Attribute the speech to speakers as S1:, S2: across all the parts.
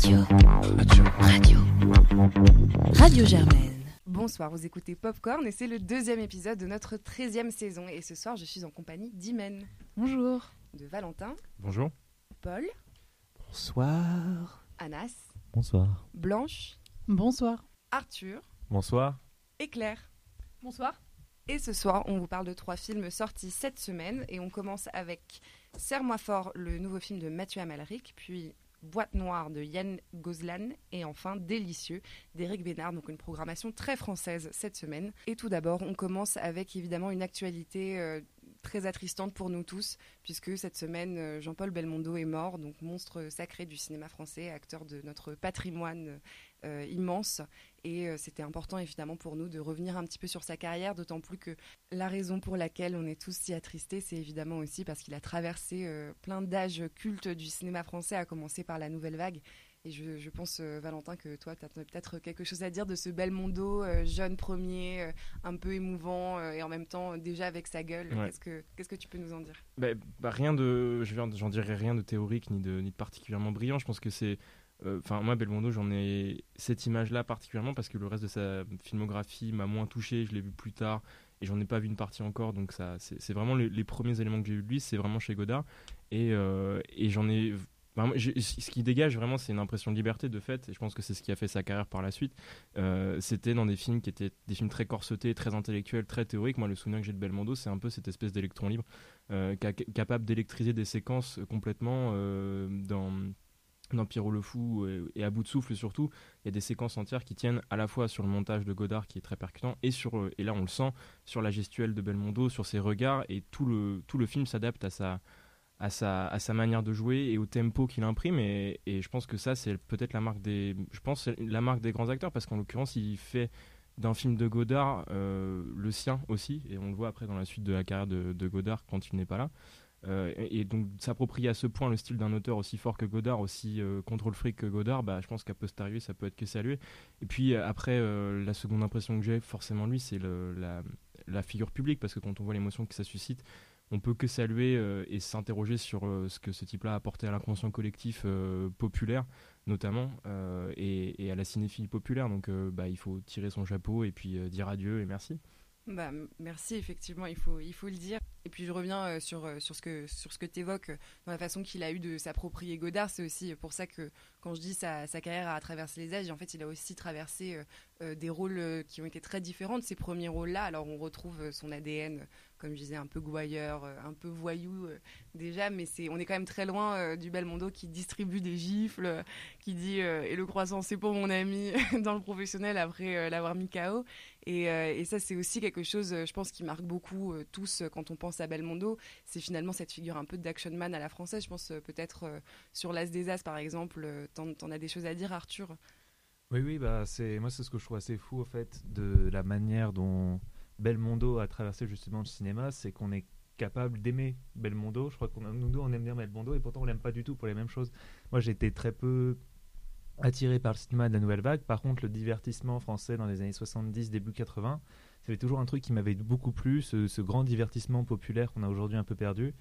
S1: Radio. Radio. Radio. Radio Germaine.
S2: Bonsoir, vous écoutez Popcorn et c'est le deuxième épisode de notre 13e saison. Et ce soir, je suis en compagnie d'Imen.
S3: Bonjour.
S2: De Valentin.
S4: Bonjour.
S2: Paul.
S5: Bonsoir.
S2: Anas.
S5: Bonsoir.
S2: Blanche.
S3: Bonsoir.
S2: Arthur.
S4: Bonsoir.
S2: Et Claire.
S3: Bonsoir.
S2: Et ce soir, on vous parle de trois films sortis cette semaine. Et on commence avec Serre-moi fort, le nouveau film de Mathieu Amalric, puis Boîte noire de Yann Gozlan et enfin Délicieux d'Éric Bénard, donc une programmation très française cette semaine. Et tout d'abord, on commence avec évidemment une actualité euh, très attristante pour nous tous, puisque cette semaine, euh, Jean-Paul Belmondo est mort, donc monstre sacré du cinéma français, acteur de notre patrimoine immense. Et euh, c'était important évidemment pour nous de revenir un petit peu sur sa carrière, d'autant plus que la raison pour laquelle on est tous si attristés, c'est évidemment aussi parce qu'il a traversé plein d'âges cultes du cinéma français, à commencer par la nouvelle vague. Et je, pense, Valentin, que toi, tu as peut-être quelque chose à dire de ce Belmondo, jeune premier, un peu émouvant, et en même temps déjà avec sa gueule. Qu'est-ce, que, qu'est-ce que tu peux nous en dire?
S4: Bah, bah, Rien de, j'en dirais rien de théorique ni de, ni de particulièrement brillant. Je pense que c'est euh, Enfin, moi, Belmondo, j'en ai cette image-là particulièrement parce que le reste de sa filmographie m'a moins touché. Je l'ai vu plus tard et j'en ai pas vu une partie encore. Donc, ça, c'est vraiment les, premiers éléments que j'ai eu de lui, c'est vraiment chez Godard. Et, euh, j'en ai. ce qui dégage vraiment, c'est une impression de liberté de fait, et je pense que c'est ce qui a fait sa carrière par la suite. Euh, c'était dans des films qui étaient des films très corsetés, très intellectuels, très théoriques. Moi, le souvenir que j'ai de Belmondo, c'est un peu cette espèce d'électron libre, capable d'électriser des séquences complètement dans dans le Fou et, à bout de souffle surtout, il y a des séquences entières qui tiennent à la fois sur le montage de Godard qui est très percutant et sur euh, et là on le sent sur la gestuelle de Belmondo, sur ses regards et tout le film s'adapte à sa manière de jouer et au tempo qu'il imprime et, et, je pense que ça c'est peut-être la marque des grands acteurs parce qu'en l'occurrence il fait d'un film de Godard euh, le sien aussi et on le voit après dans la suite de la carrière de Godard quand il n'est pas là euh, et, donc s'approprier à ce point le style d'un auteur aussi fort que Godard, aussi euh, contrôle fric que Godard, bah, je pense qu'à posteriori ça peut être que salué. Et puis euh, après, la seconde impression que j'ai forcément lui, c'est la, figure publique, parce que quand on voit l'émotion que ça suscite, on peut que saluer et s'interroger sur ce que ce type-là a apporté à l'inconscient collectif populaire, notamment, et, et, à la cinéphilie populaire. Donc bah, il faut tirer son chapeau et puis dire adieu et merci.
S2: Bah, merci, effectivement, il faut, il faut le dire. Et puis je reviens euh, sur, euh, sur ce que, sur que tu évoques euh, dans la façon qu'il a eu de s'approprier Godard. C'est aussi pour ça que quand je dis sa, sa carrière a traversé les âges, en fait, il a aussi traversé des rôles qui ont été très différents de ces premiers rôles-là. Alors on retrouve son ADN comme je disais, un peu gouailleur, un peu voyou déjà, mais c'est, on est quand même très loin euh, du Belmondo qui distribue des gifles, qui dit et le croissant c'est pour mon ami dans le professionnel après l'avoir mis KO. Et, et ça c'est aussi quelque chose, je pense, qui marque beaucoup tous quand on pense à Belmondo. C'est finalement cette figure un peu d'action man à la française. Je pense peut-être sur l'As des As par exemple. T'en, t'en as des choses à dire, Arthur?
S5: Oui, oui, bah c'est moi c'est ce que je trouve assez fou au fait de la manière dont Belmondo a traversé justement le cinéma, c'est qu'on est capable d'aimer Belmondo. Je crois qu'on nous deux on aime bien Belmondo et pourtant on l'aime pas du tout pour les mêmes choses. Moi j'ai été très peu attiré par le cinéma de la nouvelle vague. Par contre le divertissement français dans les années 70, début 80, c'était toujours un truc qui m'avait beaucoup plu, ce, grand divertissement populaire qu'on a aujourd'hui un peu perdu.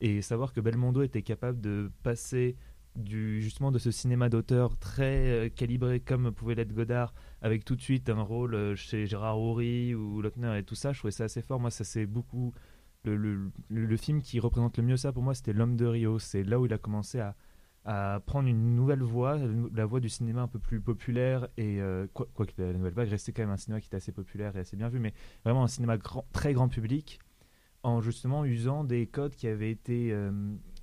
S5: Et savoir que Belmondo était capable de passer du, justement de ce cinéma d'auteur très euh, calibré comme pouvait l'être Godard, avec tout de suite un rôle euh, chez Gérard Houry ou Lochner et tout ça, je trouvais ça assez fort. Moi, ça c'est beaucoup. Le, film qui représente le mieux ça pour moi, c'était L'homme de Rio. C'est là où il a commencé à, à, prendre une nouvelle voie, la voie du cinéma un peu plus populaire et euh, quoi, quoi, que la nouvelle vague restait quand même un cinéma qui était assez populaire et assez bien vu, mais vraiment un cinéma très grand public en justement usant des codes qui avaient été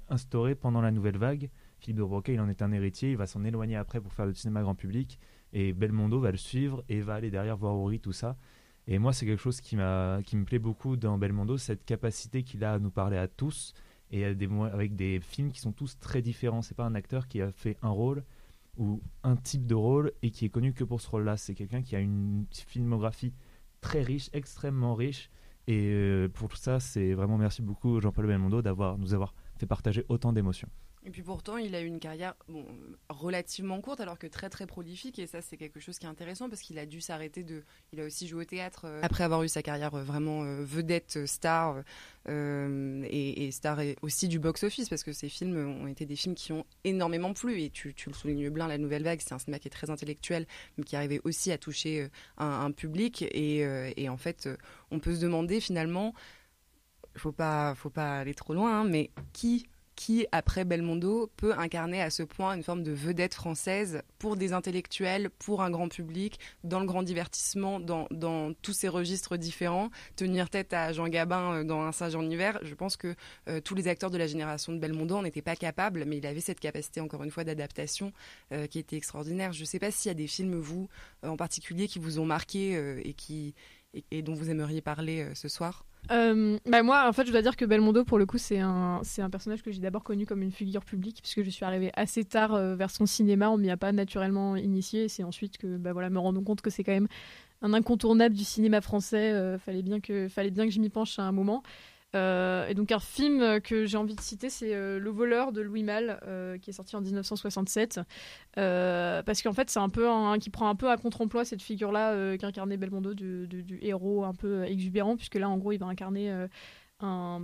S5: instaurés pendant la nouvelle vague Philippe de Broca, il en est un héritier, il va s'en éloigner après pour faire le cinéma grand public, et Belmondo va le suivre et va aller derrière voir Ori, tout ça. Et moi, c'est quelque chose qui, qui me plaît beaucoup dans Belmondo, cette capacité qu'il a à nous parler à tous, et avec des films qui sont tous très différents. C'est pas un acteur qui a fait un rôle ou un type de rôle et qui est connu que pour ce rôle-là. C'est quelqu'un qui a une filmographie très riche, extrêmement riche. Et euh, pour tout ça, c'est vraiment merci beaucoup Jean-Paul Belmondo d'avoir nous avoir fait partager autant d'émotions.
S2: Et puis pourtant, il a eu une carrière bon, relativement courte, alors que très très prolifique. Et ça, c'est quelque chose qui est intéressant parce qu'il a dû s'arrêter de. Il a aussi joué au théâtre euh, après avoir eu sa carrière euh, vraiment euh, vedette star et, star aussi du box-office parce que ces films ont été des films qui ont énormément plu. Et tu, le soulignes bien, La Nouvelle Vague, c'est un cinéma qui est très intellectuel, mais qui arrivait aussi à toucher un, public. Et, en fait, on peut se demander finalement. Faut pas, faut pas aller trop loin, hein, mais qui qui, après Belmondo, peut incarner à ce point une forme de vedette française pour des intellectuels, pour un grand public, dans le grand divertissement, dans, dans tous ces registres différents. Tenir tête à Jean Gabin euh, dans Un singe en hiver, je pense que euh, tous les acteurs de la génération de Belmondo n'étaient pas capables, mais il avait cette capacité, encore une fois, d'adaptation euh, qui était extraordinaire. Je ne sais pas s'il y a des films, vous, en particulier, qui vous ont marqué et, qui, et, dont vous aimeriez parler ce soir.
S3: Euh, bah moi, en fait, je dois dire que Belmondo, pour le coup, c'est un, personnage que j'ai d'abord connu comme une figure publique, puisque je suis arrivée assez tard euh, vers son cinéma, on m'y a pas naturellement initié, et c'est ensuite que, bah voilà, me rendant compte que c'est quand même un incontournable du cinéma français, euh, fallait bien que, fallait bien que je m'y penche à un moment. Euh, et donc un film que j'ai envie de citer, c'est euh, Le voleur de Louis Malle, euh, qui est sorti en 1967, Euh, parce qu'en fait c'est un peu un, qui prend un peu à contre-emploi cette figure-là qu'incarnait Belmondo du, héros un peu exubérant, puisque là en gros il va incarner un,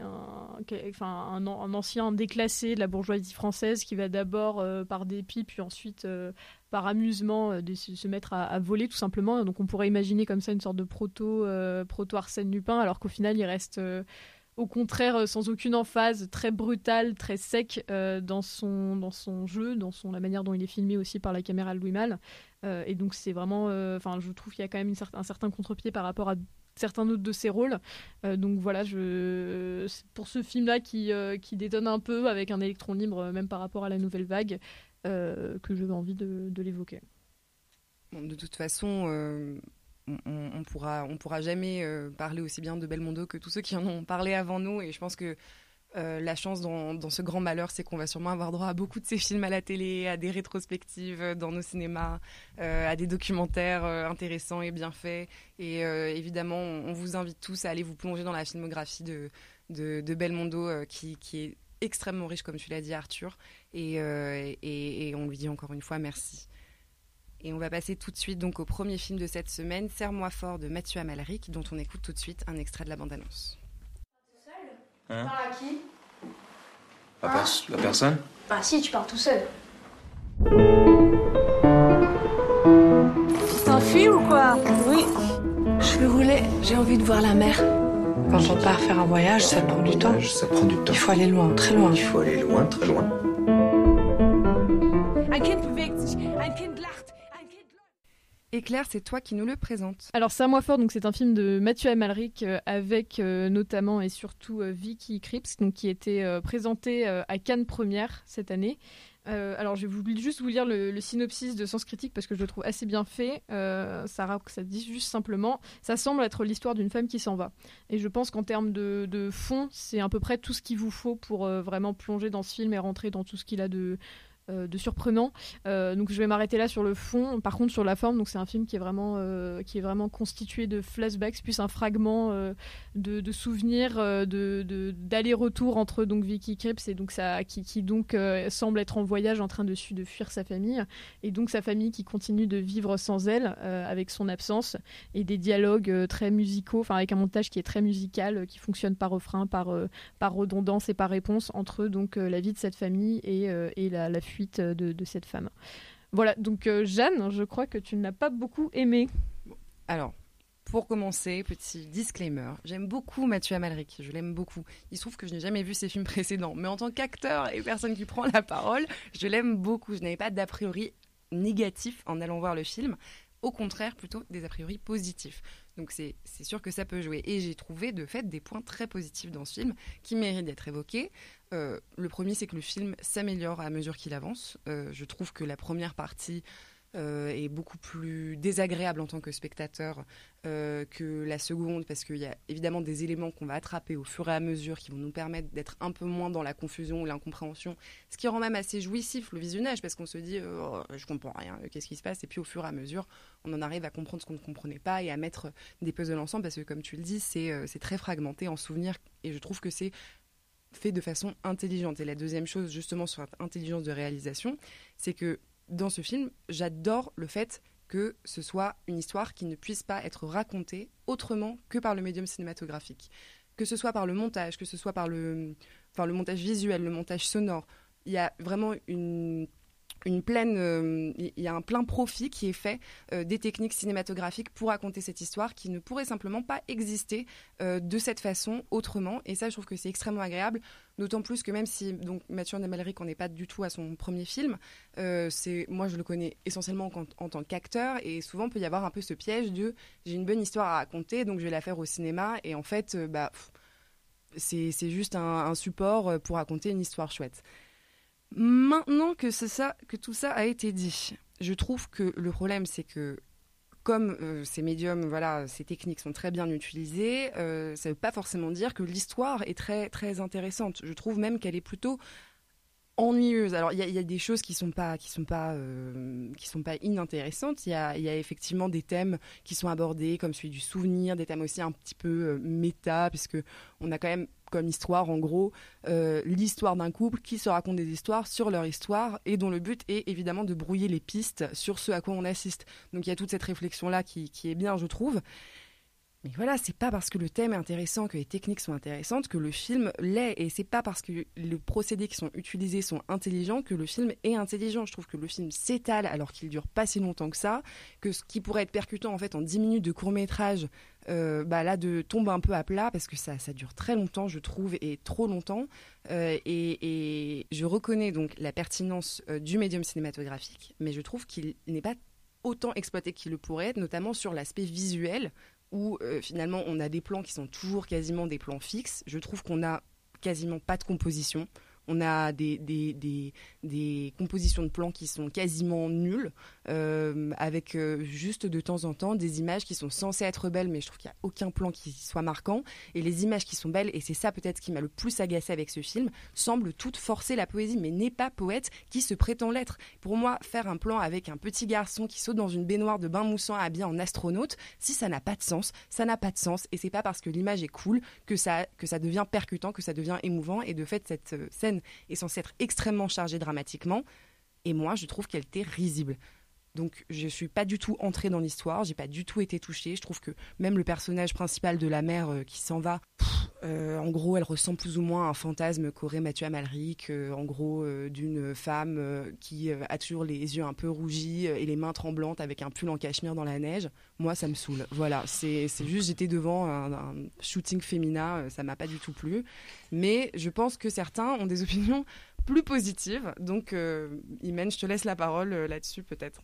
S3: un, un, an- un ancien déclassé de la bourgeoisie française qui va d'abord euh, par dépit, puis ensuite euh, par amusement euh, se, mettre à, voler tout simplement. Donc on pourrait imaginer comme ça une sorte de proto, proto Arsène Lupin, alors qu'au final il reste au contraire sans aucune emphase, très brutal, très sec dans, son, dans son jeu, dans son, la manière dont il est filmé aussi par la caméra Louis Malle. Et donc c'est vraiment, enfin je trouve qu'il y a quand même une cer- un certain contre-pied par rapport à certains autres de ses rôles. Euh, donc voilà, je... pour ce film-là qui, euh, qui détonne un peu avec un électron libre, euh, même par rapport à la nouvelle vague, que j'avais envie de, l'évoquer.
S2: De toute façon, on, on- pourra, on pourra jamais parler aussi bien de Belmondo que tous ceux qui en ont parlé avant nous. Et je pense que euh, la chance dans, ce grand malheur, c'est qu'on va sûrement avoir droit à beaucoup de ces films à la télé, à des rétrospectives euh, dans nos cinémas, euh, à des documentaires intéressants et bien faits. Et évidemment, on, vous invite tous à aller vous plonger dans la filmographie de, de, Belmondo, qui, est extrêmement riche, comme tu l'as dit, Arthur. Et on lui dit encore une fois merci. Et on va passer tout de suite donc au premier film de cette semaine, Serre-moi fort de Mathieu Amalric, dont on écoute tout de suite un extrait de la bande-annonce.
S6: Hein
S7: Parle à qui?
S6: La, pers- la personne?
S7: Bah si, tu pars tout seul.
S8: Tu t'enfuis ou quoi? Oui. Je veux rouler, j'ai envie de voir la mer. Quand on part faire un voyage, ça prend du temps.
S6: Ça prend du temps.
S8: Il faut aller loin, très loin.
S6: Il faut aller loin, très loin.
S8: Un kind bewegt sich, ein Kind lacht, ein Kind
S2: Et Claire, c'est toi qui nous le présente.
S3: Alors, Serre-moi fort, donc c'est un film de Mathieu Amalric euh, avec euh, notamment et surtout euh, Vicky Krieps, donc qui était euh, présenté à Cannes Première cette année. Alors, je vais juste vous lire le, synopsis de Sens Critique parce que je le trouve assez bien fait. Ça, ça dit juste simplement ça semble être l'histoire d'une femme qui s'en va. Et je pense qu'en termes de, fond, c'est à peu près tout ce qu'il vous faut pour vraiment plonger dans ce film et rentrer dans tout ce qu'il a de, de surprenant. Euh, donc je vais m'arrêter là sur le fond. Par contre sur la forme, c'est un film qui est vraiment euh, qui est vraiment constitué de flashbacks, plus un fragment euh, de, de souvenirs, euh, de, d'aller-retour entre donc Vicky Krieps et donc ça qui, qui donc euh, semble être en voyage en train de, de fuir sa famille et donc sa famille qui continue de vivre sans elle euh, avec son absence et des dialogues euh, très musicaux, avec un montage qui est très musical, euh, qui fonctionne par refrain, par euh, par redondance et par réponse entre donc euh, la vie de cette famille et, euh, et la, la fuite de, de cette femme. Voilà, donc euh, Jeanne, je crois que tu ne l'as pas beaucoup aimé.
S2: Alors, pour commencer, petit disclaimer, j'aime beaucoup Mathieu Amalric, je l'aime beaucoup. Il se trouve que je n'ai jamais vu ses films précédents, mais en tant qu'acteur et personne qui prend la parole, je l'aime beaucoup. Je n'avais pas d'a priori négatif en allant voir le film, au contraire plutôt des a priori positifs. Donc c'est sûr que ça peut jouer. Et j'ai trouvé de fait des points très positifs dans ce film qui méritent d'être évoqués. Euh, le premier, c'est que le film s'améliore à mesure qu'il avance. Euh, je trouve que la première partie euh, est beaucoup plus désagréable en tant que spectateur euh, que la seconde, parce qu'il y a évidemment des éléments qu'on va attraper au fur et à mesure qui vont nous permettre d'être un peu moins dans la confusion ou l'incompréhension, ce qui rend même assez jouissif le visionnage, parce qu'on se dit euh, oh, je comprends rien, qu'est-ce qui se passe, et puis au fur et à mesure, on en arrive à comprendre ce qu'on ne comprenait pas et à mettre des puzzles ensemble, parce que comme tu le dis, c'est très fragmenté en souvenirs, et je trouve que c'est fait de façon intelligente. Et la deuxième chose, justement, sur cette intelligence de réalisation, c'est que dans ce film, j'adore le fait que ce soit une histoire qui ne puisse pas être racontée autrement que par le médium cinématographique. Que ce soit par le montage, que ce soit par le, le montage visuel, le montage sonore. Il y a vraiment une euh, il y a un plein profit qui est fait euh, des techniques cinématographiques pour raconter cette histoire qui ne pourrait simplement pas exister euh, de cette façon autrement. Et ça, je trouve que c'est extrêmement agréable, d'autant plus que même si donc Mathieu Nemalric, on n'est pas du tout à son premier film, c'est moi je le connais essentiellement en, tant qu'acteur et souvent peut y avoir un peu ce piège de j'ai une bonne histoire à raconter donc je vais la faire au cinéma et en fait bah c'est juste un support pour raconter une histoire chouette. Maintenant que, tout ça a été dit, je trouve que le problème, c'est que comme euh, ces médiums, voilà, ces techniques sont très bien utilisées, euh, ça ne veut pas forcément dire que l'histoire est très, très intéressante. Je trouve même qu'elle est plutôt ennuyeuse. Alors il y, a des choses qui sont pas qui sont pas euh, qui sont pas inintéressantes. Il y a, effectivement des thèmes qui sont abordés comme celui du souvenir, des thèmes aussi un petit peu méta puisque on a quand même comme histoire, en gros, euh, l'histoire d'un couple qui se raconte des histoires sur leur histoire et dont le but est évidemment de brouiller les pistes sur ce à quoi on assiste. Donc il y a toute cette réflexion-là qui, qui est bien, je trouve. Mais voilà, c'est pas parce que le thème est intéressant, que les techniques sont intéressantes, que le film l'est. Et c'est pas parce que les procédés qui sont utilisés sont intelligents que le film est intelligent. Je trouve que le film s'étale alors qu'il dure pas si longtemps que ça, que ce qui pourrait être percutant en fait en 10 minutes de court métrage, euh, bah là tombe un peu à plat parce que ça, ça dure très longtemps, je trouve, et trop longtemps. Euh, et, je reconnais donc la pertinence euh, du médium cinématographique, mais je trouve qu'il n'est pas autant exploité qu'il le pourrait être, notamment sur l'aspect visuel où euh, finalement on a des plans qui sont toujours quasiment des plans fixes. Je trouve qu'on a quasiment pas de composition. On a des, des, des, des, compositions de plans qui sont quasiment nulles, euh, avec euh, juste de temps en temps des images qui sont censées être belles, mais je trouve qu'il n'y a aucun plan qui soit marquant. Et les images qui sont belles, et c'est ça peut-être qui m'a le plus agacé avec ce film, semblent toutes forcer la poésie, mais n'est pas poète qui se prétend l'être. Pour moi, faire un plan avec un petit garçon qui saute dans une baignoire de bain moussant habillé en astronaute, si ça n'a pas de sens, ça n'a pas de sens. Et c'est pas parce que l'image est cool que ça, que ça devient percutant, que ça devient émouvant. Et de fait, cette scène est censée être extrêmement chargée dramatiquement. Et moi, je trouve qu'elle était risible. Donc je suis pas du tout entrée dans l'histoire, j'ai pas du tout été touchée. Je trouve que même le personnage principal de la mère euh, qui s'en va, euh, en gros, elle ressemble plus ou moins à un fantasme qu'aurait Mathieu Amalric, euh, en gros, d'une femme qui a toujours les yeux un peu rougis et les mains tremblantes avec un pull en cachemire dans la neige. Moi, ça me saoule. Voilà, c'est juste, j'étais devant un, shooting féminin, ça m'a pas du tout plu. Mais je pense que certains ont des opinions plus positives. Donc, Imen, je te laisse la parole là-dessus peut-être.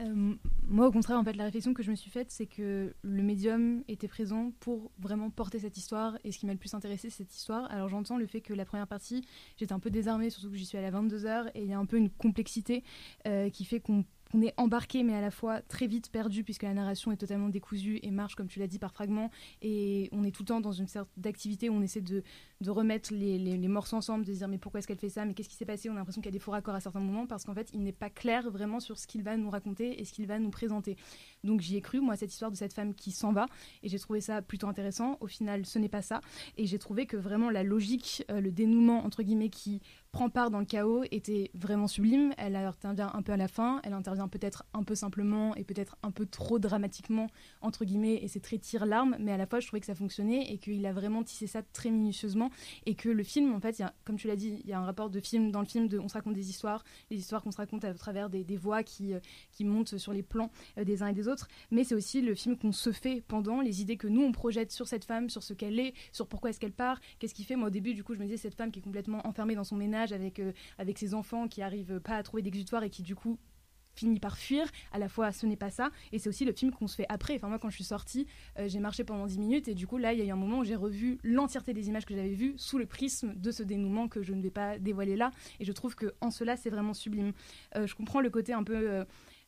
S7: Euh, moi, au contraire, en fait, la réflexion que je me suis faite, c'est que le médium était présent pour vraiment porter cette histoire. Et ce qui m'a le plus intéressé, c'est cette histoire. Alors, j'entends le fait que la première partie, j'étais un peu désarmée, surtout que j'y suis à 22h, et il y a un peu une complexité euh, qui fait qu'on on est embarqué mais à la fois très vite perdu puisque la narration est totalement décousue et marche comme tu l'as dit par fragments. Et on est tout le temps dans une sorte d'activité où on essaie de, remettre les, les, morceaux ensemble, de se dire mais pourquoi est-ce qu'elle fait ça, mais qu'est-ce qui s'est passé, on a l'impression qu'il y a des faux raccords à certains moments parce qu'en fait il n'est pas clair vraiment sur ce qu'il va nous raconter et ce qu'il va nous présenter. Donc j'y ai cru, moi, cette histoire de cette femme qui s'en va. Et j'ai trouvé ça plutôt intéressant. Au final, ce n'est pas ça. Et j'ai trouvé que vraiment la logique, euh, le dénouement entre guillemets qui prend part dans le chaos était vraiment sublime. Elle intervient un peu à la fin, elle intervient peut-être un peu simplement et peut-être un peu trop dramatiquement, entre guillemets, et c'est très tire-larme, mais à la fois je trouvais que ça fonctionnait et qu'il a vraiment tissé ça très minutieusement. Et que le film, en fait, y a, comme tu l'as dit, il y a un rapport de film dans le film de on se raconte des histoires, les histoires qu'on se raconte à travers des, voix qui, euh, qui montent sur les plans euh, des uns et des autres, mais c'est aussi le film qu'on se fait pendant, les idées que nous on projette sur cette femme, sur ce qu'elle est, sur pourquoi est-ce qu'elle part, qu'est-ce qui fait. Moi au début, du coup, je me disais cette femme qui est complètement enfermée dans son ménage avec, euh, avec ses enfants qui arrivent pas à trouver d'exutoire et qui du coup finit par fuir. À la fois, ce n'est pas ça. Et c'est aussi le film qu'on se fait après. Enfin, moi, quand je suis sortie, euh, j'ai marché pendant 10 minutes. Et du coup, là, il y a eu un moment où j'ai revu l'entièreté des images que j'avais vues sous le prisme de ce dénouement que je ne vais pas dévoiler là. Et je trouve que en cela, c'est vraiment sublime. Euh, je comprends le côté un peu.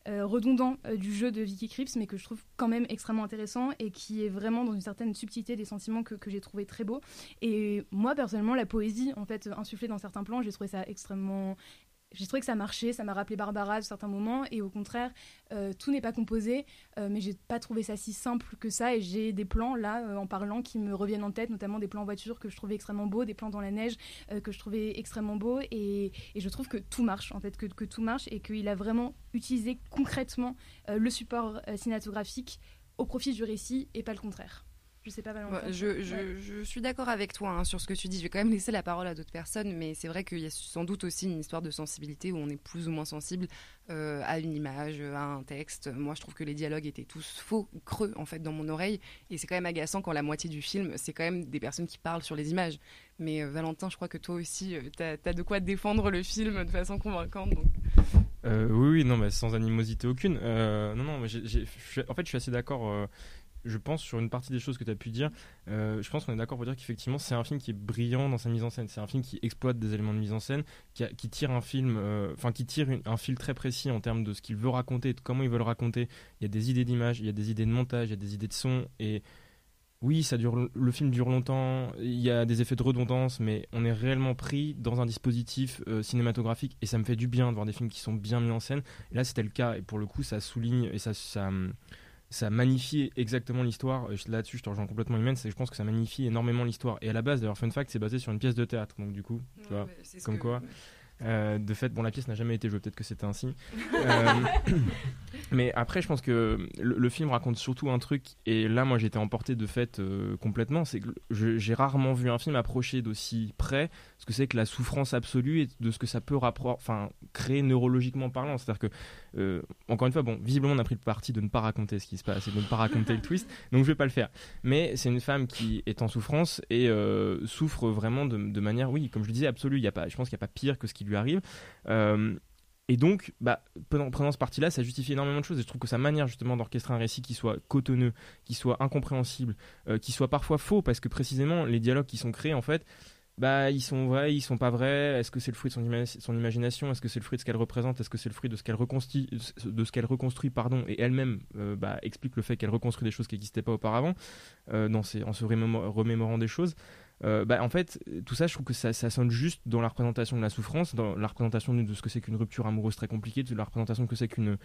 S7: Redondant du jeu de Vicky Krieps, mais que je trouve quand même extrêmement intéressant et qui est vraiment dans une certaine subtilité des sentiments que, que j'ai trouvé très beau. Et moi, personnellement, la poésie, en fait, insufflée dans certains plans, j'ai trouvé ça extrêmement j'ai trouvé que ça marchait, ça m'a rappelé Barbara à certains moments, et au contraire, euh, tout n'est pas composé, euh, mais j'ai pas trouvé ça si simple que ça, et j'ai des plans là, euh, en parlant, qui me reviennent en tête, notamment des plans en voiture que je trouvais extrêmement beaux, des plans dans la neige que je trouvais extrêmement beaux, et, je trouve que tout marche, en fait, que tout marche, et qu'il a vraiment utilisé concrètement le support cinématographique au profit du récit, et pas le contraire. Je sais pas
S2: je, je, je, suis d'accord avec toi hein, sur ce que tu dis. Je vais quand même laisser la parole à d'autres personnes, mais c'est vrai qu'il y a sans doute aussi une histoire de sensibilité où on est plus ou moins sensible euh, à une image, à un texte. Moi, je trouve que les dialogues étaient tous faux, creux en fait dans mon oreille, et c'est quand même agaçant quand la moitié du film, c'est quand même des personnes qui parlent sur les images. Mais euh, Valentin, je crois que toi aussi, euh, tu as, de quoi défendre le film de façon convaincante. Donc...
S4: oui, oui, non, mais sans animosité aucune. non, non, mais en fait, je suis assez d'accord je pense, sur une partie des choses que tu as pu dire, euh, je pense qu'on est d'accord pour dire qu'effectivement, c'est un film qui est brillant dans sa mise en scène. C'est un film qui exploite des éléments de mise en scène, qui, tire un film, euh, enfin, qui tire un fil très précis en termes de ce qu'il veut raconter, de comment il veut le raconter. Il y a des idées d'image, il y a des idées de montage, il y a des idées de son. Et oui, ça dure, le film dure longtemps, il y a des effets de redondance, mais on est réellement pris dans un dispositif euh, cinématographique et ça me fait du bien de voir des films qui sont bien mis en scène. Là, c'était le cas, et pour le coup, ça souligne et ça, ça ça magnifie exactement l'histoire. Là-dessus, je te rejoins complètement, Imen, c'est je pense que ça magnifie énormément l'histoire. Et à la base, d'ailleurs, fun fact, c'est basé sur une pièce de théâtre. Donc, du coup, tu vois, comme quoi. Euh, de fait, bon, la pièce n'a jamais été jouée, peut-être que c'était ainsi. Euh, mais après, je pense que le, film raconte surtout un truc, et là, moi, j'étais emporté de fait euh, complètement. C'est que j'ai rarement vu un film approcher d'aussi près ce que c'est que la souffrance absolue et de ce que ça peut enfin, créer neurologiquement parlant. C'est-à-dire que, encore une fois, bon, visiblement, on a pris le parti de ne pas raconter ce qui se passe et de ne pas raconter le twist, donc je vais pas le faire. Mais c'est une femme qui est en souffrance et souffre vraiment de, de, manière, oui, comme je le disais, absolue. Il y a pas, je pense qu'il n'y a pas pire que ce qui lui arrive. Euh, et donc, bah, prenant, ce parti-là, ça justifie énormément de choses. Et je trouve que sa manière justement d'orchestrer un récit qui soit cotonneux, qui soit incompréhensible, euh, qui soit parfois faux, parce que précisément les dialogues qui sont créés, en fait, bah, ils sont vrais, ils sont pas vrais. Est-ce que c'est le fruit de son, imagination? Est-ce que c'est le fruit de ce qu'elle représente? Est-ce que c'est le fruit de ce qu'elle reconstruit, de ce qu'elle reconstruit, pardon Et elle-même euh, bah, explique le fait qu'elle reconstruit des choses qui n'existaient pas auparavant, dans en se remémorant des choses? Euh, bah, en fait, tout ça, je trouve que ça, sonne juste dans la représentation de la souffrance, dans la représentation de ce que c'est qu'une rupture amoureuse très compliquée, de la représentation de ce que c'est qu'une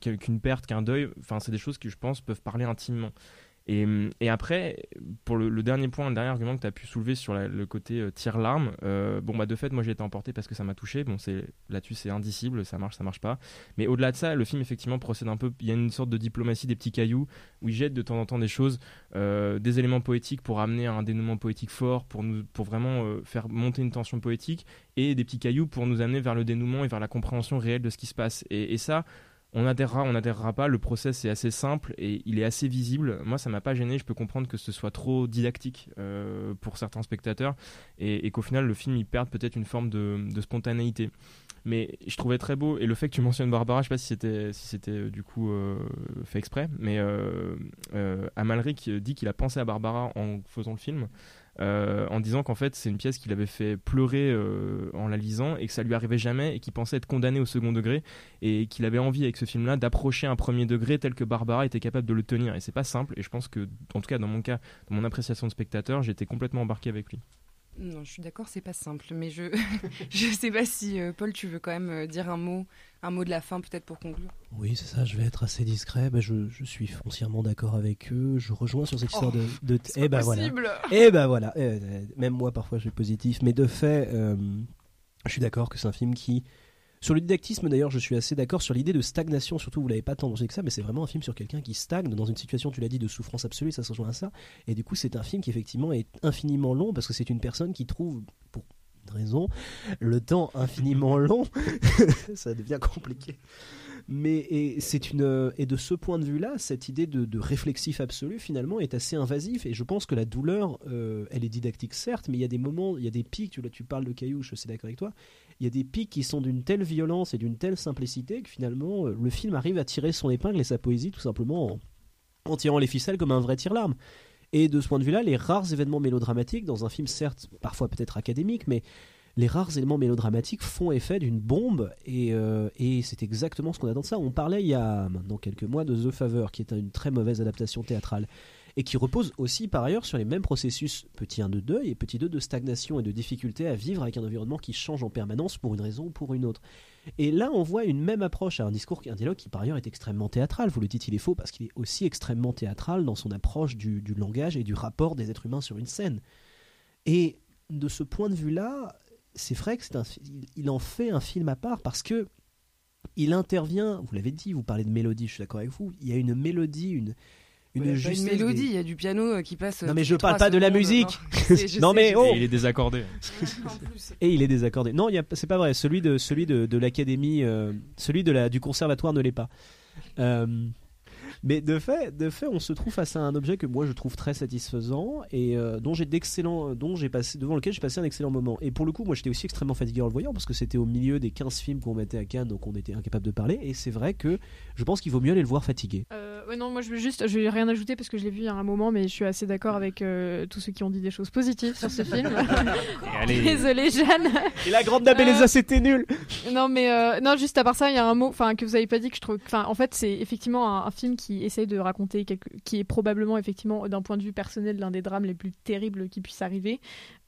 S4: qu'une perte, qu'un deuil. Enfin, c'est des choses qui, je pense, peuvent parler intimement. Et, et, après, pour le, dernier point, le dernier argument que tu as pu soulever sur le côté euh, tire-larme, euh, bon, bah, de fait, moi j'ai été emporté parce que ça m'a touché. Bon, c'est là-dessus, c'est indicible, ça marche, ça marche pas. Mais au-delà de ça, le film, effectivement, procède un peu. Il y a une sorte de diplomatie des petits cailloux où il jette de temps en temps des choses, euh, des éléments poétiques pour amener à un dénouement poétique fort, pour, nous, pour vraiment faire monter une tension poétique, et des petits cailloux pour nous amener vers le dénouement et vers la compréhension réelle de ce qui se passe. Et ça, on adhérera, on n'adhérera pas. Le process est assez simple et il est assez visible. Moi, ça m'a pas gêné. Je peux comprendre que ce soit trop didactique euh, pour certains spectateurs et, qu'au final, le film il perde peut-être une forme de, spontanéité. Mais je trouvais très beau et le fait que tu mentionnes Barbara, je sais pas si c'était si c'était euh, du coup euh, fait exprès, mais Amalric dit qu'il a pensé à Barbara en faisant le film. Euh, en disant qu'en fait c'est une pièce qu'il avait fait pleurer euh, en la lisant et que ça lui arrivait jamais et qu'il pensait être condamné au second degré et qu'il avait envie avec ce film-là d'approcher un premier degré tel que Barbara était capable de le tenir et c'est pas simple et je pense que en tout cas dans mon cas dans mon appréciation de spectateur j'étais complètement embarqué avec lui.
S2: Non, je suis d'accord, c'est pas simple, mais je je sais pas si euh, Paul, tu veux quand même dire un mot, un mot de la fin peut-être pour conclure.
S9: Oui, c'est ça. Je vais être assez discret. Bah, je, je, suis foncièrement d'accord avec eux. Je rejoins sur cette histoire de. de
S2: eh ben voilà.
S9: Eh ben voilà. Eh, même moi parfois je suis positif, mais de fait, euh, je suis d'accord que c'est un film qui sur le didactisme, d'ailleurs, je suis assez d'accord sur l'idée de stagnation. Surtout, vous l'avez pas tant que ça, mais c'est vraiment un film sur quelqu'un qui stagne dans une situation, tu l'as dit, de souffrance absolue. Ça se rejoint à ça. Et du coup, c'est un film qui effectivement est infiniment long parce que c'est une personne qui trouve, pour raison, le temps infiniment long. ça devient compliqué. Mais c'est une et de ce point de vue-là, cette idée de, réflexif absolu finalement est assez invasif. Et je pense que la douleur, euh, elle est didactique certes, mais il y a des moments, il y a des pics. Tu, tu parles de cailloux, je suis d'accord avec toi il y a des pics qui sont d'une telle violence et d'une telle simplicité que finalement euh, le film arrive à tirer son épingle et sa poésie tout simplement en, tirant les ficelles comme un vrai tire-larme. Et de ce point de vue-là, les rares événements mélodramatiques, dans un film certes parfois peut-être académique, mais les rares éléments mélodramatiques font effet d'une bombe et, euh, c'est exactement ce qu'on a dans ça. On parlait il y a maintenant quelques mois de The Favor, qui est une très mauvaise adaptation théâtrale. Et qui repose aussi par ailleurs sur les mêmes processus petit 1 de deuil et petit 2 de stagnation et de difficulté à vivre avec un environnement qui change en permanence pour une raison ou pour une autre. Et là, on voit une même approche à un discours, un dialogue qui par ailleurs est extrêmement théâtral. Vous le dites, il est faux parce qu'il est aussi extrêmement théâtral dans son approche du, langage et du rapport des êtres humains sur une scène. Et de ce point de vue-là, c'est vrai que c'est un, il en fait un film à part parce que il intervient. Vous l'avez dit, vous parlez de mélodie, je suis d'accord avec vous. Il y a une mélodie, une une
S2: Il y a pas
S9: justesse
S2: une mélodie,
S9: des-
S2: il y a du piano euh, qui passe.
S9: Non
S2: euh,
S9: mais
S2: toutes
S9: je parle pas de la musique.
S2: non. Je
S9: non mais oh
S4: Et il est désaccordé.
S9: Et il est désaccordé. Non, c'est pas vrai. Celui de celui de, de l'académie, euh, celui de la du conservatoire ne l'est pas. Euh, mais de fait, de fait, on se trouve face à un objet que moi je trouve très satisfaisant et euh, dont j'ai d'excellents, dont j'ai passé devant lequel j'ai passé un excellent moment. Et pour le coup, moi j'étais aussi extrêmement fatigué en le voyant parce que c'était au milieu des 15 films qu'on mettait à Cannes, donc on était incapable de parler. Et c'est vrai que je pense qu'il vaut mieux aller le voir fatigué.
S3: Euh, ouais, non, moi je veux juste, je vais rien ajouter parce que je l'ai vu il y a un moment, mais je suis assez d'accord avec euh, tous ceux qui ont dit des choses positives sur ce film. Désolée Jeanne.
S9: Et la grande dame et les
S3: Euh,
S9: c'était nul.
S3: Non mais euh, non juste à part ça il y a un mot enfin que vous avez pas dit que je trouve enfin en fait c'est effectivement un, un film essaye de raconter quelque... qui est probablement effectivement d'un point de vue personnel l'un des drames les plus terribles qui puissent arriver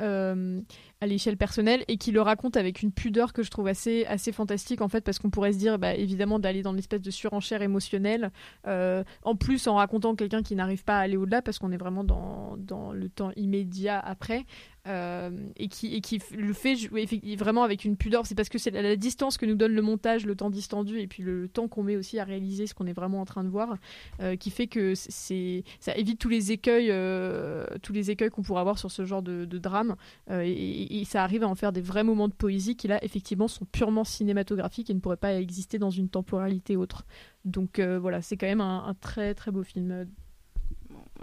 S3: euh, à l'échelle personnelle et qui le raconte avec une pudeur que je trouve assez assez fantastique en fait parce qu'on pourrait se dire bah, évidemment d'aller dans l'espèce de surenchère émotionnelle euh, en plus en racontant quelqu'un qui n'arrive pas à aller au-delà parce qu'on est vraiment dans, dans le temps immédiat après euh, et qui le fait vraiment avec une pudeur c'est parce que c'est la, distance que nous donne le montage le temps distendu et puis le, temps qu'on met aussi à réaliser ce qu'on est vraiment en train de voir euh, qui fait que ça évite tous les écueils euh, tous les écueils qu'on pourrait avoir sur ce genre de, drame et, ça arrive à en faire des vrais moments de poésie qui là effectivement sont purement cinématographiques et ne pourraient pas exister dans une temporalité autre. Donc voilà c'est quand même un très très beau film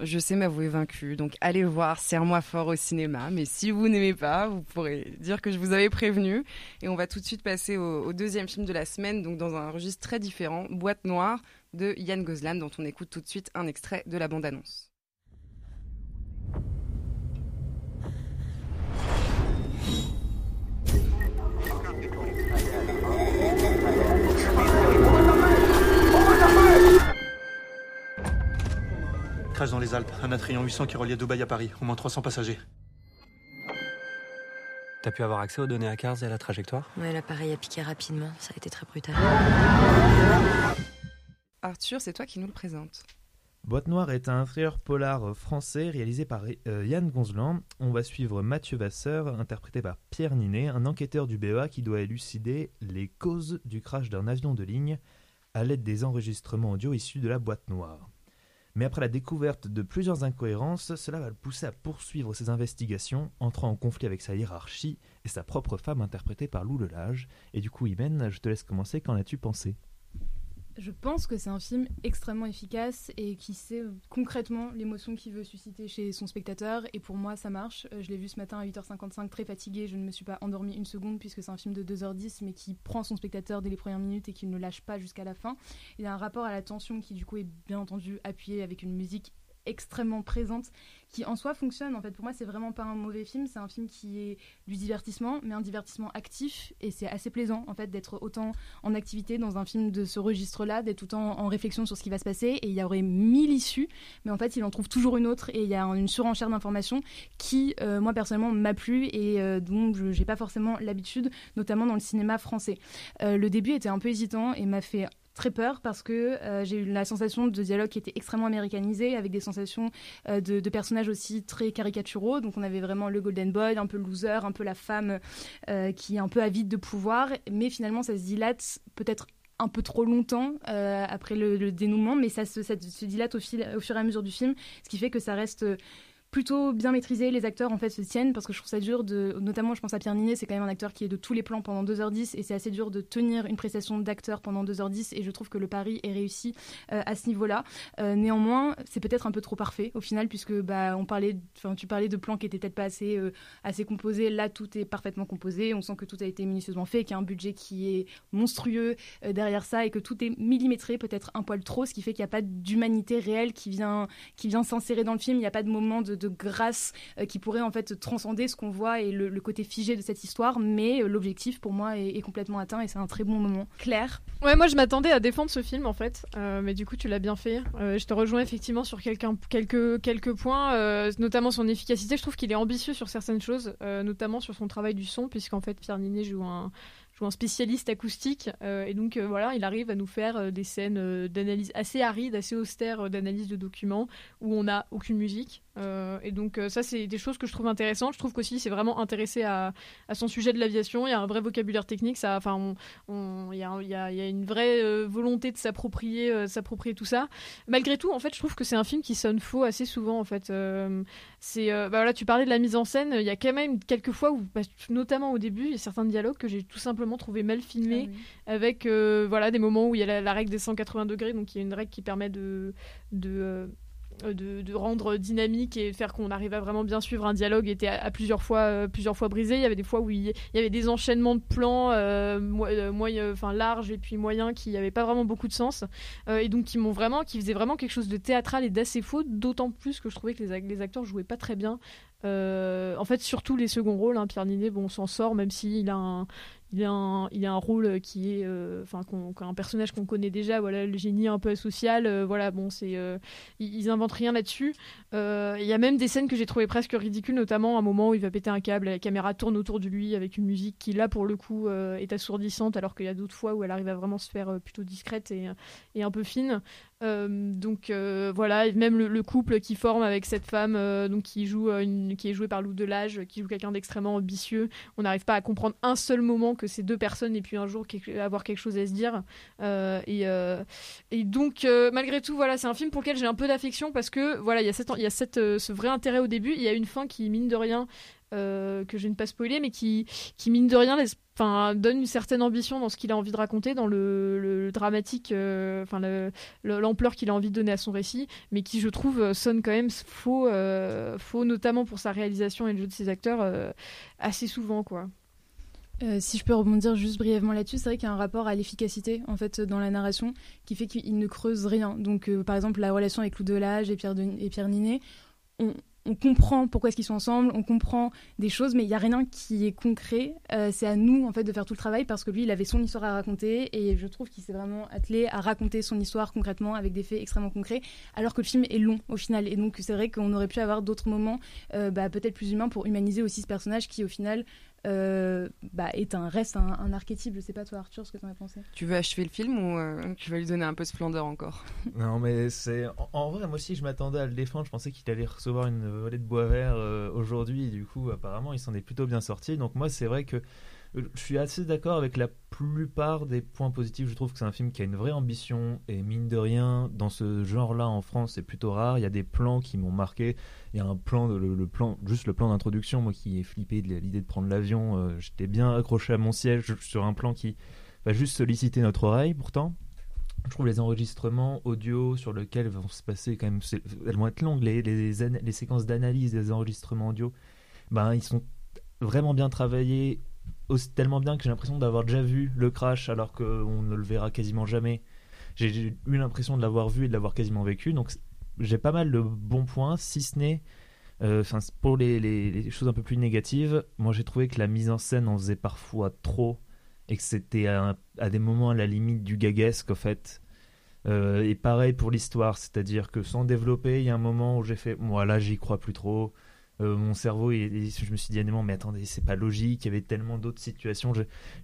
S2: Je sais m'avouer vaincu, donc allez voir Serre-moi fort au cinéma. Mais si vous n'aimez pas, vous pourrez dire que je vous avais prévenu. Et on va tout de suite passer au, deuxième film de la semaine, donc dans un registre très différent, Boîte noire de Yann Gozlan, dont on écoute tout de suite un extrait de la bande-annonce.
S10: Crash dans les Alpes, un Atrion 800 qui reliait Dubaï à Paris, au moins 300 passagers.
S11: T'as pu avoir accès aux données à Cars et à la trajectoire?
S12: Ouais, l'appareil a piqué rapidement, ça a été très brutal.
S2: Arthur, c'est toi qui nous le présente.
S5: Boîte Noire est un thriller polar français réalisé par euh, Yann Gonzelan. On va suivre Mathieu Vasseur, interprété par Pierre Ninet, un enquêteur du BEA qui doit élucider les causes du crash d'un avion de ligne à l'aide des enregistrements audio issus de la boîte noire. Mais après la découverte de plusieurs incohérences, cela va le pousser à poursuivre ses investigations, entrant en conflit avec sa hiérarchie et sa propre femme interprétée par Lou Lelage. Et du coup, Imen, je te laisse commencer. Qu'en as-tu pensé?
S7: Je pense que c'est un film extrêmement efficace et qui sait concrètement l'émotion qu'il veut susciter chez son spectateur. Et pour moi, ça marche. Euh, Je l'ai vu ce matin à 8h55, très fatiguée. Je ne me suis pas endormie une seconde puisque c'est un film de 2h10, mais qui prend son spectateur dès les premières minutes et qui ne lâche pas jusqu'à la fin. Il y a un rapport à la tension qui, du coup, est bien entendu appuyé avec une musique extrêmement présente qui en soi fonctionne en fait. Pour moi c'est vraiment pas un mauvais film c'est un film qui est du divertissement mais un divertissement actif et c'est assez plaisant en fait d'être autant en activité dans un film de ce registre là d'être tout en, réflexion sur ce qui va se passer et il y aurait mille issues mais en fait il en trouve toujours une autre et il y a une surenchère d'informations qui euh, moi personnellement m'a plu et euh, dont je j'ai pas forcément l'habitude notamment dans le cinéma français. Euh, le début était un peu hésitant et m'a fait très peur parce que euh, j'ai eu la sensation de dialogue qui était extrêmement américanisé avec des sensations euh, de, personnages aussi très caricaturaux. Donc on avait vraiment le golden boy un peu le loser un peu la femme euh, qui est un peu avide de pouvoir. Mais finalement ça se dilate peut-être un peu trop longtemps après le, dénouement. Mais ça se, ça se dilate au, fil, au fur et à mesure du film ce qui fait que ça reste plutôt bien maîtrisé. Les acteurs en fait se tiennent parce que je trouve ça dur de, notamment je pense à Pierre Ninet, c'est quand même un acteur qui est de tous les plans pendant 2h10 et c'est assez dur de tenir une prestation d'acteur pendant 2h10 et je trouve que le pari est réussi euh, à ce niveau-là. Euh, néanmoins, c'est peut-être un peu trop parfait au final puisque bah on parlait, tu parlais de plans qui étaient peut-être pas assez euh, assez composés. Là, tout est parfaitement composé. On sent que tout a été minutieusement fait, qu'il y a un budget qui est monstrueux derrière ça et que tout est millimétré, peut-être un poil trop, ce qui fait qu'il n'y a pas d'humanité réelle qui vient qui vient s'insérer dans le film. Il n'y a pas de moment de grâce euh, qui pourrait en fait transcender ce qu'on voit et le, côté figé de cette histoire. Mais euh, l'objectif pour moi est, complètement atteint et c'est un très bon moment. Claire
S3: Ouais, moi je m'attendais à défendre ce film en fait, mais du coup tu l'as bien fait. je te rejoins effectivement sur quelques, quelques points, notamment son efficacité. Je trouve qu'il est ambitieux sur certaines choses, notamment sur son travail du son, puisqu'en fait Pierre Ninet joue un joue un spécialiste acoustique euh, et donc euh, voilà il arrive à nous faire euh, des scènes d'analyse assez arides assez austères d'analyse de documents où on n'a aucune musique et donc ça, c'est des choses que je trouve intéressantes. Je trouve qu'aussi, c'est vraiment intéressé à, son sujet de l'aviation. Il y a un vrai vocabulaire technique. Enfin, il y, a, une vraie volonté de s'approprier, s'approprier tout ça. Malgré tout, en fait, je trouve que c'est un film qui sonne faux assez souvent. En fait, c'est, bah, voilà, tu parlais de la mise en scène. Il y a quand même quelques fois où, bah, notamment au début, il y a certains dialogues que j'ai tout simplement trouvé mal filmés, ah avec voilà des moments où il y a la, la, règle des 180 degrés. Donc il y a une règle qui permet de, de euh, de, rendre dynamique et faire qu'on arrive à vraiment bien suivre un dialogue était à, plusieurs fois euh, plusieurs fois brisé. Il y avait des fois où il, y avait des enchaînements de plans euh, enfin larges et puis moyens qui n'avaient pas vraiment beaucoup de sens. Et donc qui m'ont vraiment qui faisaient vraiment quelque chose de théâtral et d'assez faux d'autant plus que je trouvais que les, les acteurs jouaient pas très bien en fait, surtout les seconds rôles, hein, Pierre Ninet, bon, s'en sort, même s'il a un, il a un, il a un rôle qui est, euh, enfin, un personnage qu'on connaît déjà, voilà, le génie un peu asocial, euh, voilà, bon, c'est, euh, ils, inventent rien là-dessus. Il y a même des scènes que j'ai trouvées presque ridicules, notamment un moment où il va péter un câble, la caméra tourne autour de lui avec une musique qui là pour le coup est assourdissante, alors qu'il y a d'autres fois où elle arrive à vraiment se faire plutôt discrète et, et un peu fine. Donc voilà, même le, couple qui forme avec cette femme, donc qui joue qui est jouée par Lou Delage, qui joue quelqu'un d'extrêmement ambitieux, on n'arrive pas à comprendre un seul moment que ces deux personnes et puis un jour avoir quelque chose à se dire. Euh, et, euh, et, donc, euh, malgré tout, voilà, c'est un film pour lequel j'ai un peu d'affection parce que voilà, il y a, cette, il y a cette, ce vrai intérêt au début. Il y a une fin qui, mine de rien, que je ne pas spoiler, mais qui, mine de rien, donne une certaine ambition dans ce qu'il a envie de raconter, dans le, dramatique, enfin, l'ampleur qu'il a envie de donner à son récit, mais qui, je trouve, sonne quand même faux, faux notamment pour sa réalisation et le jeu de ses acteurs, assez souvent, quoi.
S7: Euh, si je peux rebondir juste brièvement là-dessus, c'est vrai qu'il y a un rapport à l'efficacité en fait dans la narration qui fait qu'il ne creuse rien. Donc euh, par exemple la relation avec Lou Delage et Pierre, et Pierre Ninet, on, comprend pourquoi est-ce qu'ils sont ensemble, on comprend des choses, mais il n'y a rien qui est concret. Euh, c'est à nous en fait de faire tout le travail parce que lui, il avait son histoire à raconter et je trouve qu'il s'est vraiment attelé à raconter son histoire concrètement avec des faits extrêmement concrets, alors que le film est long au final. Et donc c'est vrai qu'on aurait pu avoir d'autres moments, bah, peut-être plus humains pour humaniser aussi ce personnage qui au final euh, bah, est un reste un, archétype. Je sais pas toi Arthur ce que tu en as pensé.
S2: Tu veux achever le film ou euh, tu vas lui donner un peu de splendeur encore?
S5: Non mais c'est en, vrai moi aussi je m'attendais à le défendre. Je pensais qu'il allait recevoir une volée de bois vert euh, aujourd'hui. Du coup apparemment il s'en est plutôt bien sorti. Donc moi c'est vrai que je suis assez d'accord avec la plupart des points positifs. Je trouve que c'est un film qui a une vraie ambition et mine de rien, dans ce genre-là en France, c'est plutôt rare. Il y a des plans qui m'ont marqué. Il y a un plan, le, plan, juste le plan d'introduction, moi qui ai flippé de l'idée de prendre l'avion. Euh, j'étais bien accroché à mon siège sur un plan qui va juste solliciter notre oreille. Pourtant, je trouve les enregistrements audio sur lesquels vont se passer quand même, elles vont être longues. Les, les, séquences d'analyse des enregistrements audio, ben ils sont vraiment bien travaillés tellement bien que j'ai l'impression d'avoir déjà vu le crash alors qu'on ne le verra quasiment jamais. J'ai eu l'impression de l'avoir vu et de l'avoir quasiment vécu. Donc j'ai pas mal de bons points, si ce n'est. Euh, pour les, les, choses un peu plus négatives, moi j'ai trouvé que la mise en scène en faisait parfois trop et que c'était à, des moments à la limite du gaguesque en fait. Euh, et pareil pour l'histoire, c'est-à-dire que sans développer, il y a un moment où j'ai fait, moi là j'y crois plus trop. Euh, mon cerveau, je me suis dit, ah, mais attendez, c'est pas logique, il y avait tellement d'autres situations.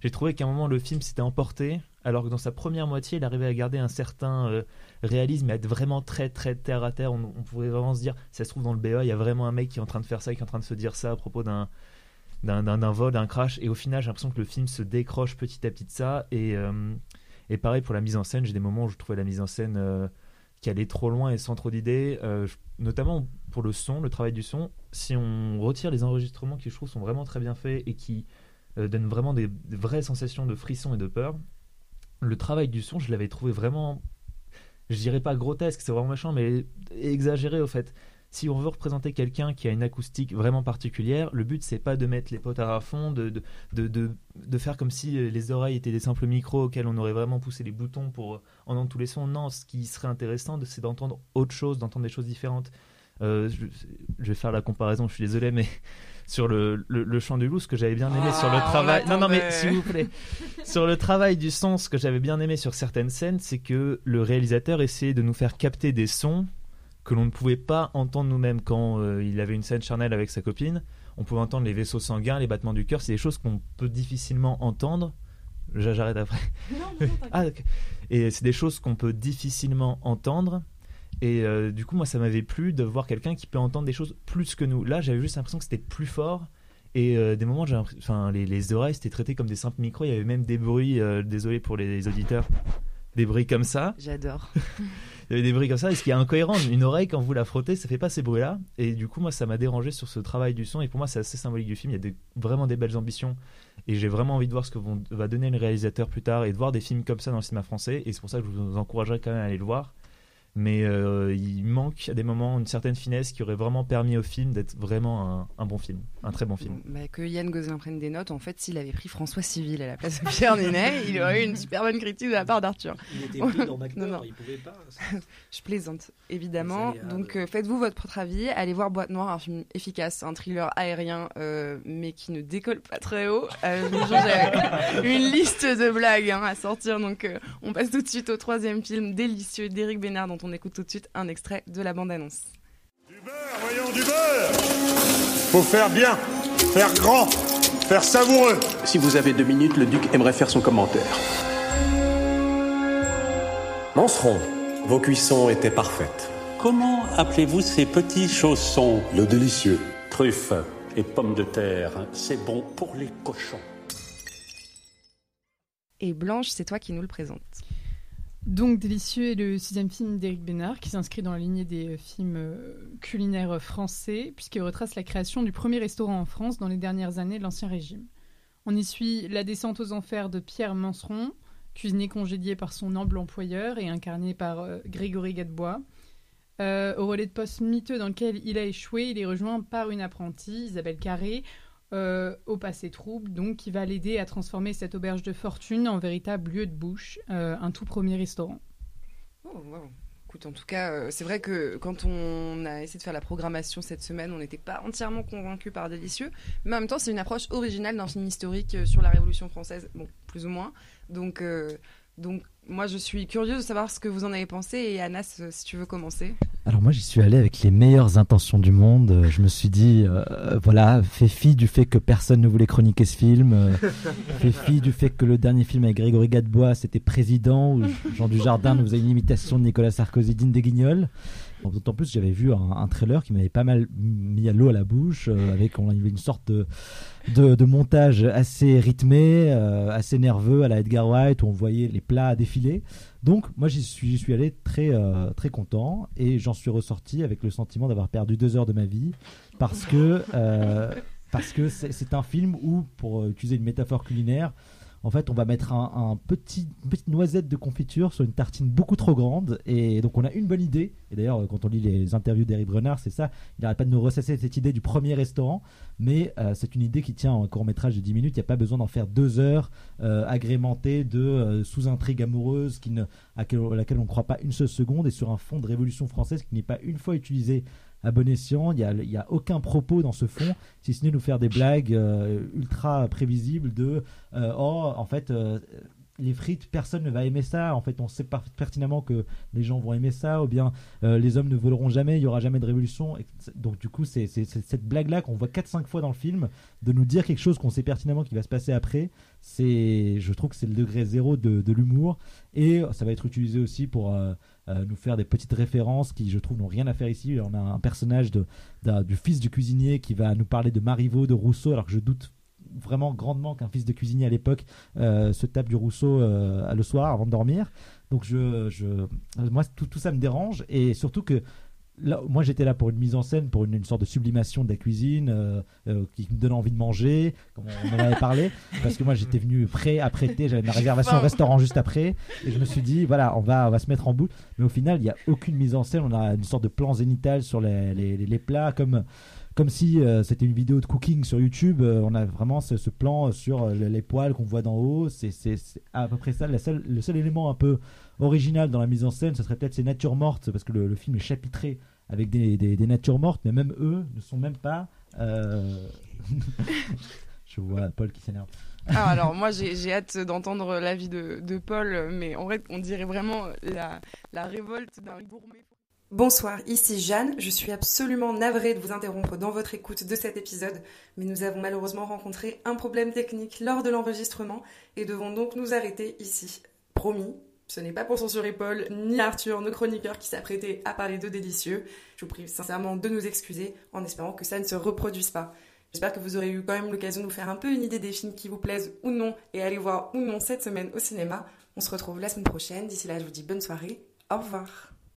S5: J'ai trouvé qu'à un moment, le film s'était emporté, alors que dans sa première moitié, il arrivait à garder un certain euh, réalisme, à être vraiment très, très terre à terre. On, pouvait vraiment se dire, ça se trouve dans le BA, il y a vraiment un mec qui est en train de faire ça, qui est en train de se dire ça à propos d'un d'un vol, d'un crash. Et au final, j'ai l'impression que le film se décroche petit à petit de ça. Et, euh, et pareil pour la mise en scène, j'ai des moments où je trouvais la mise en scène qui allait trop loin et sans trop d'idées, notamment pour le son, le travail du son, si on retire les enregistrements qui je trouve sont vraiment très bien faits et qui euh, donnent vraiment des, vraies sensations de frisson et de peur, le travail du son, je l'avais trouvé vraiment, je dirais pas grotesque, c'est vraiment méchant, mais exagéré au fait. Si on veut représenter quelqu'un qui a une acoustique vraiment particulière, le but c'est pas de mettre les potards à fond, de, de, de, de, faire comme si euh, les oreilles étaient des simples micros auxquels on aurait vraiment poussé les boutons pour entendre tous les sons. Non, ce qui serait intéressant, c'est d'entendre autre chose, d'entendre des choses différentes. Euh, je, je vais faire la comparaison, je suis désolé, mais sur le, le, le chant du loup, ce que j'avais bien aimé
S2: Ah,
S5: sur le
S2: on
S5: travail. Non, non, mais s'il vous plaît. sur le travail du son, ce que j'avais bien aimé sur certaines scènes, c'est que le réalisateur essayait de nous faire capter des sons que l'on ne pouvait pas entendre nous-mêmes quand euh, il avait une scène charnelle avec sa copine. On pouvait entendre les vaisseaux sanguins, les battements du cœur. C'est des choses qu'on peut difficilement entendre. J'a- J'arrête après. Ah. Et c'est des choses qu'on peut difficilement entendre. Et euh, du coup, moi, ça m'avait plu de voir quelqu'un qui peut entendre des choses plus que nous. Là, j'avais juste l'impression que c'était plus fort. Et euh, des moments, j'ai enfin, les, les oreilles, c'était traité comme des simples micros. Il y avait même des bruits, euh, désolé pour les auditeurs, des bruits comme ça.
S2: J'adore.
S5: Il y avait des bruits comme ça. Et ce qui est incohérent, une oreille, quand vous la frottez, ça fait pas ces bruits-là. Et du coup, moi, ça m'a dérangé sur ce travail du son. Et pour moi, c'est assez symbolique du film. Il y a vraiment des belles ambitions. Et j'ai vraiment envie de voir ce que va donner le réalisateur plus tard et de voir des films comme ça dans le cinéma français. Et c'est pour ça que je vous encouragerais quand même à aller le voir. Mais euh, il manque à des moments une certaine finesse qui aurait vraiment permis au film d'être vraiment un, un bon film, un très bon film.
S2: Bah, que Yann Gozlin prenne des notes, en fait, s'il avait pris François Civil à la place de Pierre Ninet, il aurait eu une super bonne critique de la part d'Arthur.
S9: Il était pris dans
S2: Non, non.
S9: il pouvait pas.
S2: Je plaisante, évidemment. Donc,
S9: de-
S2: euh, faites-vous votre propre avis. Allez voir Boîte Noire, un film efficace, un thriller aérien, euh, mais qui ne décolle pas très haut. Euh, J'ai une liste de blagues hein, à sortir. Donc, euh, on passe tout de suite au troisième film délicieux d'Éric Bénard, dont on écoute tout de suite un extrait de la bande-annonce.
S13: Voyons du beurre Faut faire bien, faire grand, faire savoureux.
S6: Si vous avez deux minutes, le duc aimerait faire son commentaire.
S14: Manceron, vos cuissons étaient parfaites.
S15: Comment appelez-vous ces petits chaussons
S14: Le délicieux.
S15: Truffes et pommes de terre, c'est bon pour les cochons.
S2: Et Blanche, c'est toi qui nous le présente.
S3: Donc Délicieux est le sixième film d'Éric Bénard qui s'inscrit dans la lignée des euh, films euh, culinaires français puisqu'il retrace la création du premier restaurant en France dans les dernières années de l'Ancien Régime. On y suit la descente aux enfers de Pierre Manceron, cuisinier congédié par son humble employeur et incarné par euh, Grégory Gadebois. Euh, au relais de poste miteux dans lequel il a échoué, il est rejoint par une apprentie, Isabelle Carré, euh, au passé trouble, donc qui va l'aider à transformer cette auberge de fortune en véritable lieu de bouche, euh, un tout premier restaurant.
S2: Oh, wow. Écoute, en tout cas, euh, c'est vrai que quand on a essayé de faire la programmation cette semaine, on n'était pas entièrement convaincu par Délicieux. Mais en même temps, c'est une approche originale d'un film historique sur la Révolution française, bon, plus ou moins. Donc, donc moi, je suis curieuse de savoir ce que vous en avez pensé. Et Anas, euh, si tu veux commencer.
S16: Alors moi j'y suis allé avec les meilleures intentions du monde. Euh, Je me suis dit, euh, voilà, fait fi du fait que personne ne voulait chroniquer ce film, euh, fait fi du fait que le dernier film avec Grégory Gadebois c'était Président, où Jean Dujardin nous faisait une imitation de Nicolas Sarkozy digne des guignols. D'autant plus j'avais vu un, trailer qui m'avait pas mal mis à l'eau à la bouche, euh, avec on une sorte de, montage assez rythmé, euh, assez nerveux à la Edgar Wright, où on voyait les plats défiler. Donc moi j'y suis, allé très, euh, très content et j'en suis ressorti avec le sentiment d'avoir perdu deux heures de ma vie parce que, parce que c'est un film où, pour utiliser une métaphore culinaire, en fait, on va mettre un, petit, une petite noisette de confiture sur une tartine beaucoup trop grande. Et donc, on a une bonne idée. Et d'ailleurs, quand on lit les interviews d'Eric Brenard, c'est ça. Il n'arrête pas de nous ressasser cette idée du premier restaurant. Mais euh, c'est une idée qui tient en court métrage de 10 minutes. Il n'y a pas besoin d'en faire deux heures euh, agrémentées de euh, sous-intrigues amoureuses qui ne, à laquelle on ne croit pas une seule seconde. Et sur un fond de révolution française qui n'est pas une fois utilisé à bon escient. Il n'y a, a aucun propos dans ce fond, si ce n'est nous faire des blagues euh, ultra prévisibles de euh, oh, en fait. euh, les frites, personne ne va aimer ça. En fait, on sait pertinemment que les gens vont aimer ça, ou bien les hommes ne voleront jamais, il y aura jamais de révolution. Et donc, du coup, c'est cette blague-là qu'on voit 4-5 fois dans le film, de nous dire quelque chose qu'on sait pertinemment qui va se passer après. C'est, je trouve que c'est le degré zéro de, l'humour, et ça va être utilisé aussi pour euh, nous faire des petites références qui, je trouve, n'ont rien à faire ici. On a un personnage de, du fils du cuisinier qui va nous parler de Marivaux, de Rousseau, alors que je doute vraiment grandement qu'un fils de cuisinier à l'époque euh, se tape du Rousseau euh, le soir avant de dormir. Donc je, je, moi tout, tout ça me dérange et surtout que là, moi j'étais là pour une mise en scène, pour une, une sorte de sublimation de la cuisine euh, euh, qui me donnait envie de manger, comme on en avait parlé, parce que moi j'étais venu prêt, apprêté, j'avais ma réservation au restaurant juste après et je me suis dit voilà on va, on va se mettre en bout. Mais au final il n'y a aucune mise en scène, on a une sorte de plan zénital sur les, les, les- plats comme comme si euh, c'était une vidéo de cooking sur YouTube. on a vraiment ce, ce plan sur les poils qu'on voit d'en haut. C'est à peu près ça. La seule- le seul élément un peu original dans la mise en scène, ce serait peut-être ces natures mortes, parce que le, le film est chapitré avec des, des, des natures mortes, mais même eux ne sont même pas. euh, Je vois Paul qui s'énerve.
S17: Ah, alors moi j'ai j'ai hâte d'entendre l'avis de, de Paul, mais en vrai on dirait vraiment la, la révolte d'un gourmet.
S2: Bonsoir, ici Jeanne. Je suis absolument navrée de vous interrompre dans votre écoute de cet épisode, mais nous avons malheureusement rencontré un problème technique lors de l'enregistrement et devons donc nous arrêter ici. Promis, ce n'est pas pour censurer Paul ni Arthur, nos chroniqueurs qui s'apprêtaient à parler de délicieux. Je vous prie sincèrement de nous excuser en espérant que ça ne se reproduise pas. J'espère que vous aurez eu quand même l'occasion de vous faire un peu une idée des films qui vous plaisent ou non et aller voir ou non cette semaine au cinéma. On se retrouve la semaine prochaine. D'ici là, je vous dis bonne soirée. Au revoir.